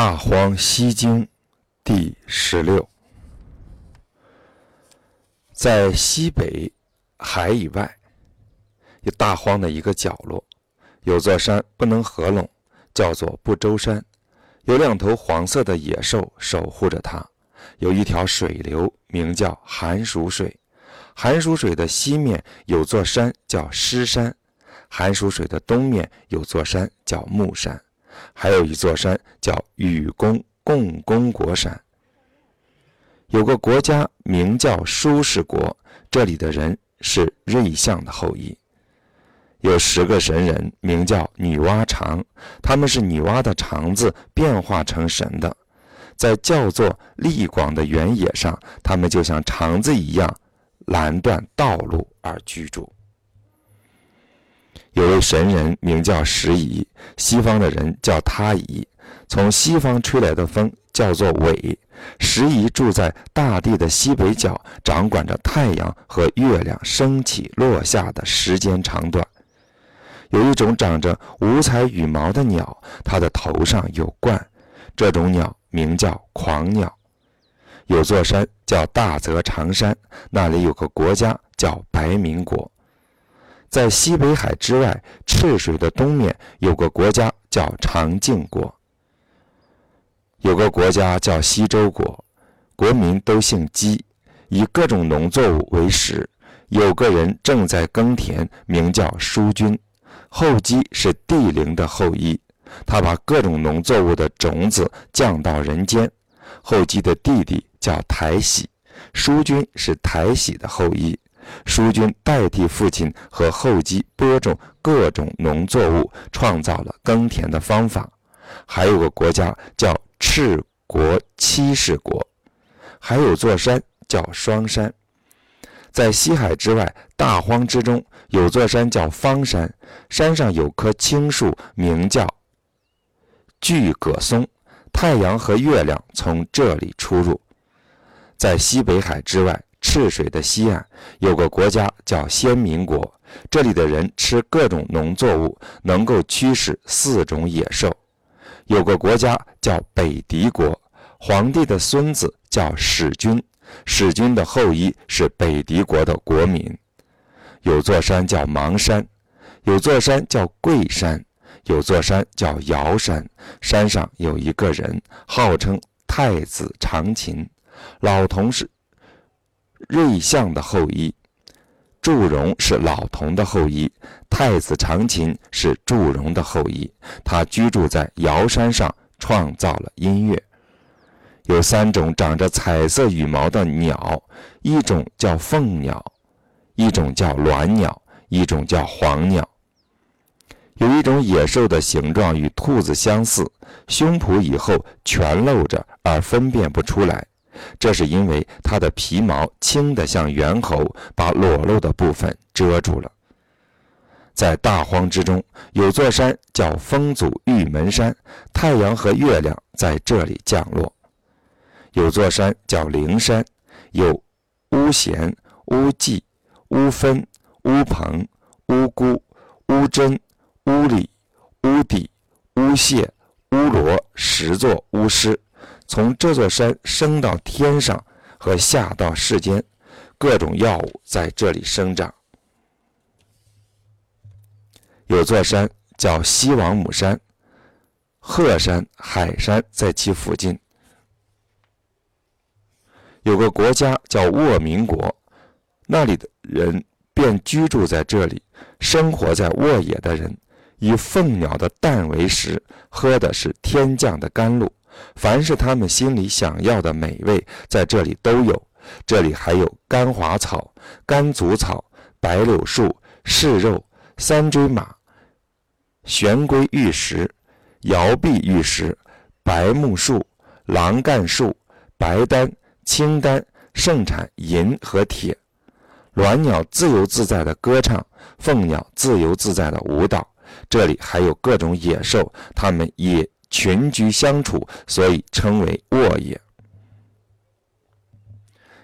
大荒西经第十六，在西北海以外，有大荒的一个角落，有座山不能合拢，叫做不周山。有两头黄色的野兽守护着它。有一条水流，名叫寒暑水。寒暑水的西面有座山叫狮山，寒暑水的东面有座山叫木山。还有一座山叫禹公共工国山，有个国家名叫舒氏国，这里的人是瑞相的后裔。有十个神人，名叫女娲长，他们是女娲的肠子变化成神的，在叫做力广的原野上，他们就像肠子一样拦断道路而居住。有位神人名叫石仪，西方的人叫他仪。从西方吹来的风叫做尾。石仪住在大地的西北角，掌管着太阳和月亮升起落下的时间长短。有一种长着五彩羽毛的鸟，它的头上有冠，这种鸟名叫狂鸟。有座山叫大泽长山，那里有个国家叫白民国。在西北海之外，赤水的东面有个国家叫长靖国，有个国家叫西周国，国民都姓姬，以各种农作物为食。有个人正在耕田，名叫叔君，后姬是帝陵的后裔，他把各种农作物的种子降到人间。后姬的弟弟叫台喜，叔君是台喜的后裔。叔君代替父亲和后继播种各种农作物，创造了耕田的方法。还有个国家叫赤国七世国，还有座山叫双山。在西海之外，大荒之中有座山叫方山，山上有棵青树，名叫巨葛松。太阳和月亮从这里出入。在西北海之外。赤水的西岸有个国家叫先民国，这里的人吃各种农作物，能够驱使四种野兽。有个国家叫北狄国，皇帝的孙子叫史君，史君的后裔是北狄国的国民。有座山叫邙山，有座山叫桂山，有座山叫尧山，山上有一个人，号称太子长琴，老同事。瑞相的后裔，祝融是老童的后裔，太子长琴是祝融的后裔。他居住在尧山上，创造了音乐。有三种长着彩色羽毛的鸟，一种叫凤鸟，一种叫鸾鸟，一种叫黄鸟。有一种野兽的形状与兔子相似，胸脯以后全露着，而分辨不出来。这是因为它的皮毛轻得像猿猴，把裸露的部分遮住了。在大荒之中，有座山叫风祖玉门山，太阳和月亮在这里降落。有座山叫灵山，有巫贤、乌季、乌分、乌鹏、巫姑、巫真、巫里、巫底、巫谢、巫罗十座巫师。从这座山升到天上和下到世间，各种药物在这里生长。有座山叫西王母山，鹤山、海山在其附近。有个国家叫沃民国，那里的人便居住在这里。生活在沃野的人，以凤鸟的蛋为食，喝的是天降的甘露。凡是他们心里想要的美味，在这里都有。这里还有干华草、干足草、白柳树、柿肉、三锥马、玄龟玉石、摇臂玉石、白木树、狼干树、白丹、青丹，盛产银和铁。鸾鸟自由自在的歌唱，凤鸟自由自在的舞蹈。这里还有各种野兽，它们也。群居相处所以称为卧也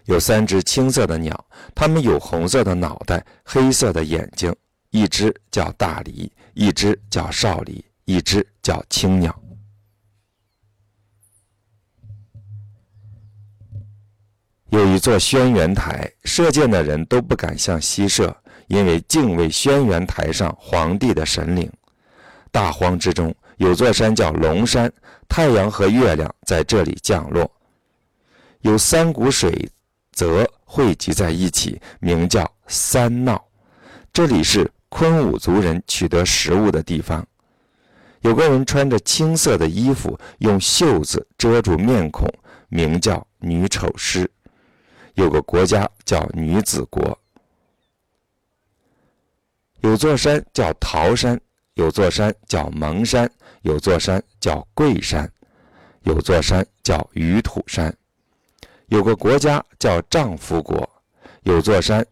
有三只青色的鸟它们有红色的脑袋黑色的眼睛一只叫大理一只叫少理一只叫青鸟。有一座轩辕台射箭的人都不敢向西射因为敬畏轩辕台上皇帝的神灵。大荒之中有座山叫龙山，太阳和月亮在这里降落，有三股水泽汇集在一起，名叫三闹。这里是昆武族人取得食物的地方。有个人穿着青色的衣服，用袖子遮住面孔，名叫女丑师。有个国家叫女子国。有座山叫桃山，有座山叫蒙山，有座山叫桂山，有座山叫鱼土山。有个国家叫丈夫国，有座山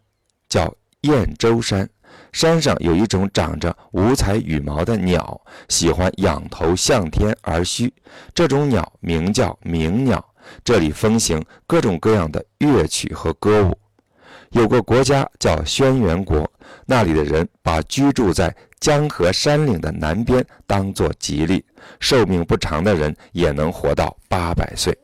叫。燕州山山上有一种长着五彩羽毛的鸟，喜欢仰头向天而虚。这种鸟名叫鸣鸟。这里风行各种各样的乐曲和歌舞。有个国家叫轩辕国，那里的人把居住在江河山岭的南边当作吉利，寿命不长的人也能活到八百岁。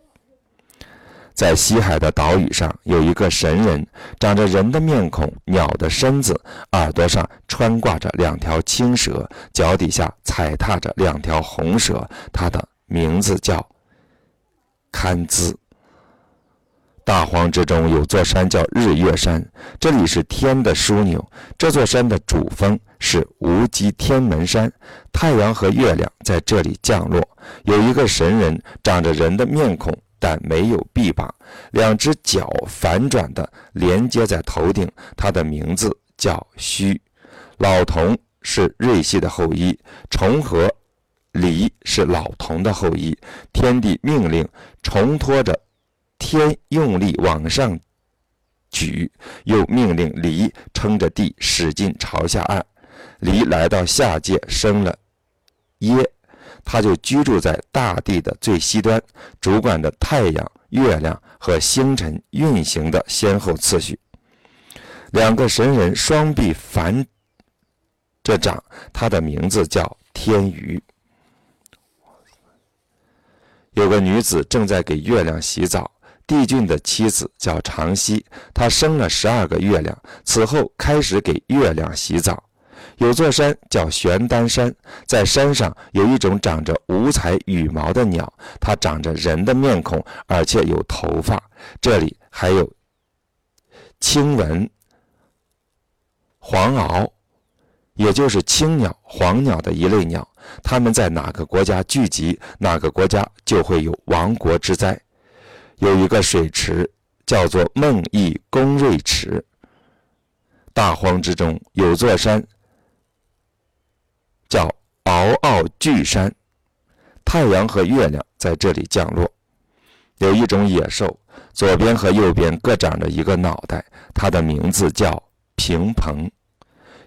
在西海的岛屿上，有一个神人，长着人的面孔、鸟的身子，耳朵上穿挂着两条青蛇，脚底下踩踏着两条红蛇。他的名字叫堪兹。大荒之中有座山叫日月山，这里是天的枢纽。这座山的主峰是无极天门山，太阳和月亮在这里降落。有一个神人，长着人的面孔。但没有臂膀，两只脚反转的连接在头顶。他的名字叫虚。老童是瑞系的后裔，重合离是老童的后裔。天帝命令重托着天用力往上举，又命令离撑着地使劲朝下按。离来到下界，生了耶。他就居住在大地的最西端，主管着太阳、月亮和星辰运行的先后次序。两个神人双臂反着掌，他的名字叫天鱼。有个女子正在给月亮洗澡，帝俊的妻子叫长息，她生了十二个月亮，此后开始给月亮洗澡。有座山叫玄丹山，在山上有一种长着五彩羽毛的鸟，它长着人的面孔，而且有头发。这里还有青纹黄螯，也就是青鸟、黄鸟的一类鸟。它们在哪个国家聚集，哪个国家就会有亡国之灾。有一个水池叫做梦弋宫瑞池。大荒之中有座山。叫敖敖巨山，太阳和月亮在这里降落。有一种野兽，左边和右边各长着一个脑袋，它的名字叫平鹏。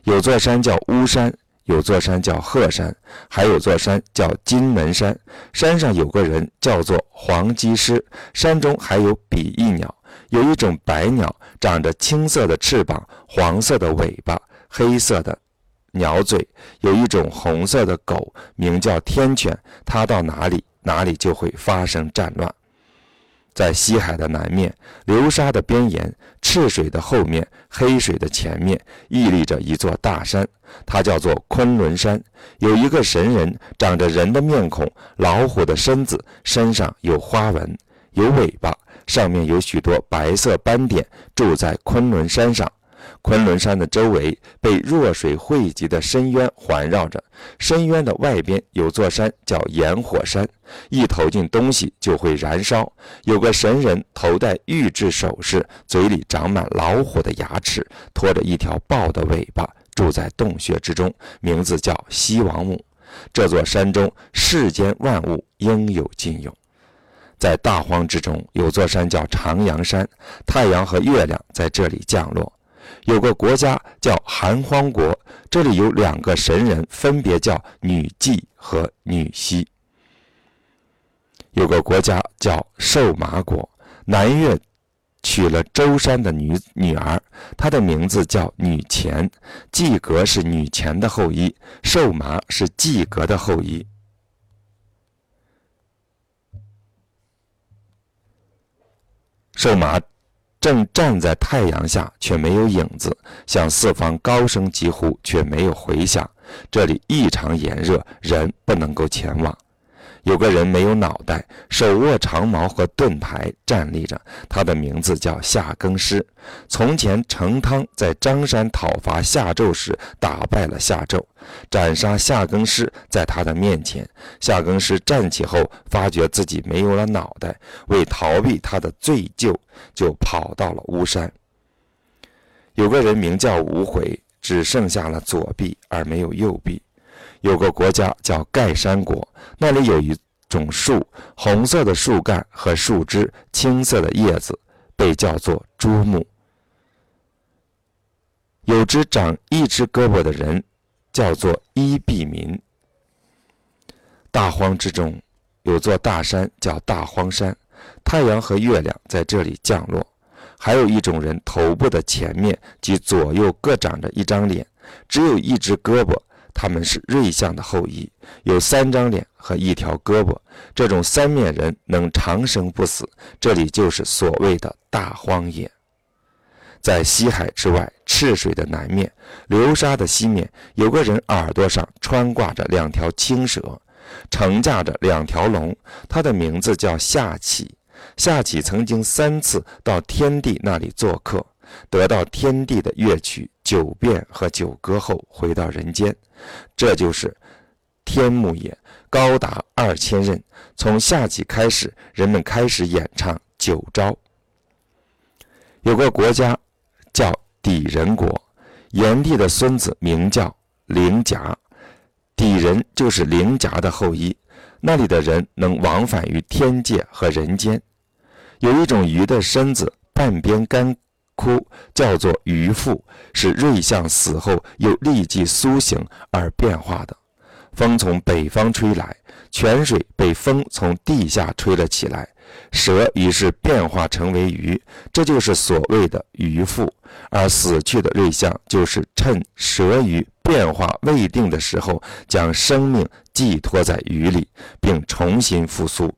有座山叫巫山，有座山叫鹤山，还有座山叫金门山。山上有个人叫做黄鸡师，山中还有比翼鸟。有一种白鸟，长着青色的翅膀，黄色的尾巴，黑色的。鸟嘴有一种红色的狗，名叫天犬，它到哪里，哪里就会发生战乱。在西海的南面，流沙的边沿，赤水的后面，黑水的前面，屹立着一座大山，它叫做昆仑山。有一个神人，长着人的面孔，老虎的身子，身上有花纹，有尾巴，上面有许多白色斑点，住在昆仑山上。昆仑山的周围被弱水汇集的深渊环绕着，深渊的外边有座山叫炎火山，一投进东西就会燃烧。有个神人头戴玉制首饰，嘴里长满老虎的牙齿，拖着一条豹的尾巴，住在洞穴之中，名字叫西王母。这座山中世间万物应有尽有。在大荒之中有座山叫长阳山，太阳和月亮在这里降落。有个国家叫韩荒国，这里有两个神人，分别叫女祭和女西。有个国家叫瘦麻国，南越娶了舟山的女女儿，她的名字叫女钱。季格是女钱的后裔，瘦麻是季格的后裔。瘦麻正站在太阳下，却没有影子；向四方高声疾呼，却没有回响。这里异常炎热，人不能够前往。有个人没有脑袋，手握长矛和盾牌站立着，他的名字叫夏更师。从前成汤在张山讨伐夏纣时，打败了夏纣，斩杀夏更师在他的面前。夏更师站起后，发觉自己没有了脑袋，为逃避他的罪疚，就跑到了巫山。有个人名叫无悔，只剩下了左臂而没有右臂。有个国家叫盖山国，那里有一种树，红色的树干和树枝，青色的叶子，被叫做珠木。有只长一只胳膊的人，叫做伊壁民。大荒之中，有座大山叫大荒山，太阳和月亮在这里降落。还有一种人，头部的前面及左右各长着一张脸，只有一只胳膊。他们是瑞象的后裔，有三张脸和一条胳膊。这种三面人能长生不死，这里就是所谓的大荒野。在西海之外，赤水的南面，流沙的西面，有个人耳朵上穿挂着两条青蛇，乘驾着两条龙。他的名字叫夏启。夏启曾经三次到天帝那里做客。得到天地的乐曲九变和九歌后，回到人间，这就是天目也，高达二千仞。从夏季开始，人们开始演唱九招。有个国家叫底人国，炎帝的孙子名叫灵甲，底人就是灵甲的后裔。那里的人能往返于天界和人间。有一种鱼的身子半边干。哭叫做鱼腹，是瑞象死后又立即苏醒而变化的。风从北方吹来，泉水被风从地下吹了起来，蛇于是变化成为鱼，这就是所谓的鱼腹。而死去的瑞象就是趁蛇鱼变化未定的时候，将生命寄托在鱼里，并重新复苏。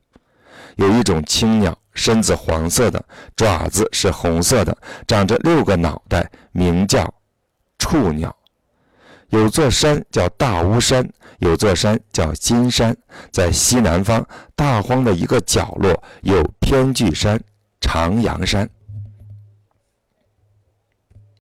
有一种青鸟。身子黄色的，爪子是红色的，长着六个脑袋，名叫触鸟。有座山叫大巫山，有座山叫金山，在西南方大荒的一个角落有偏巨山长阳山。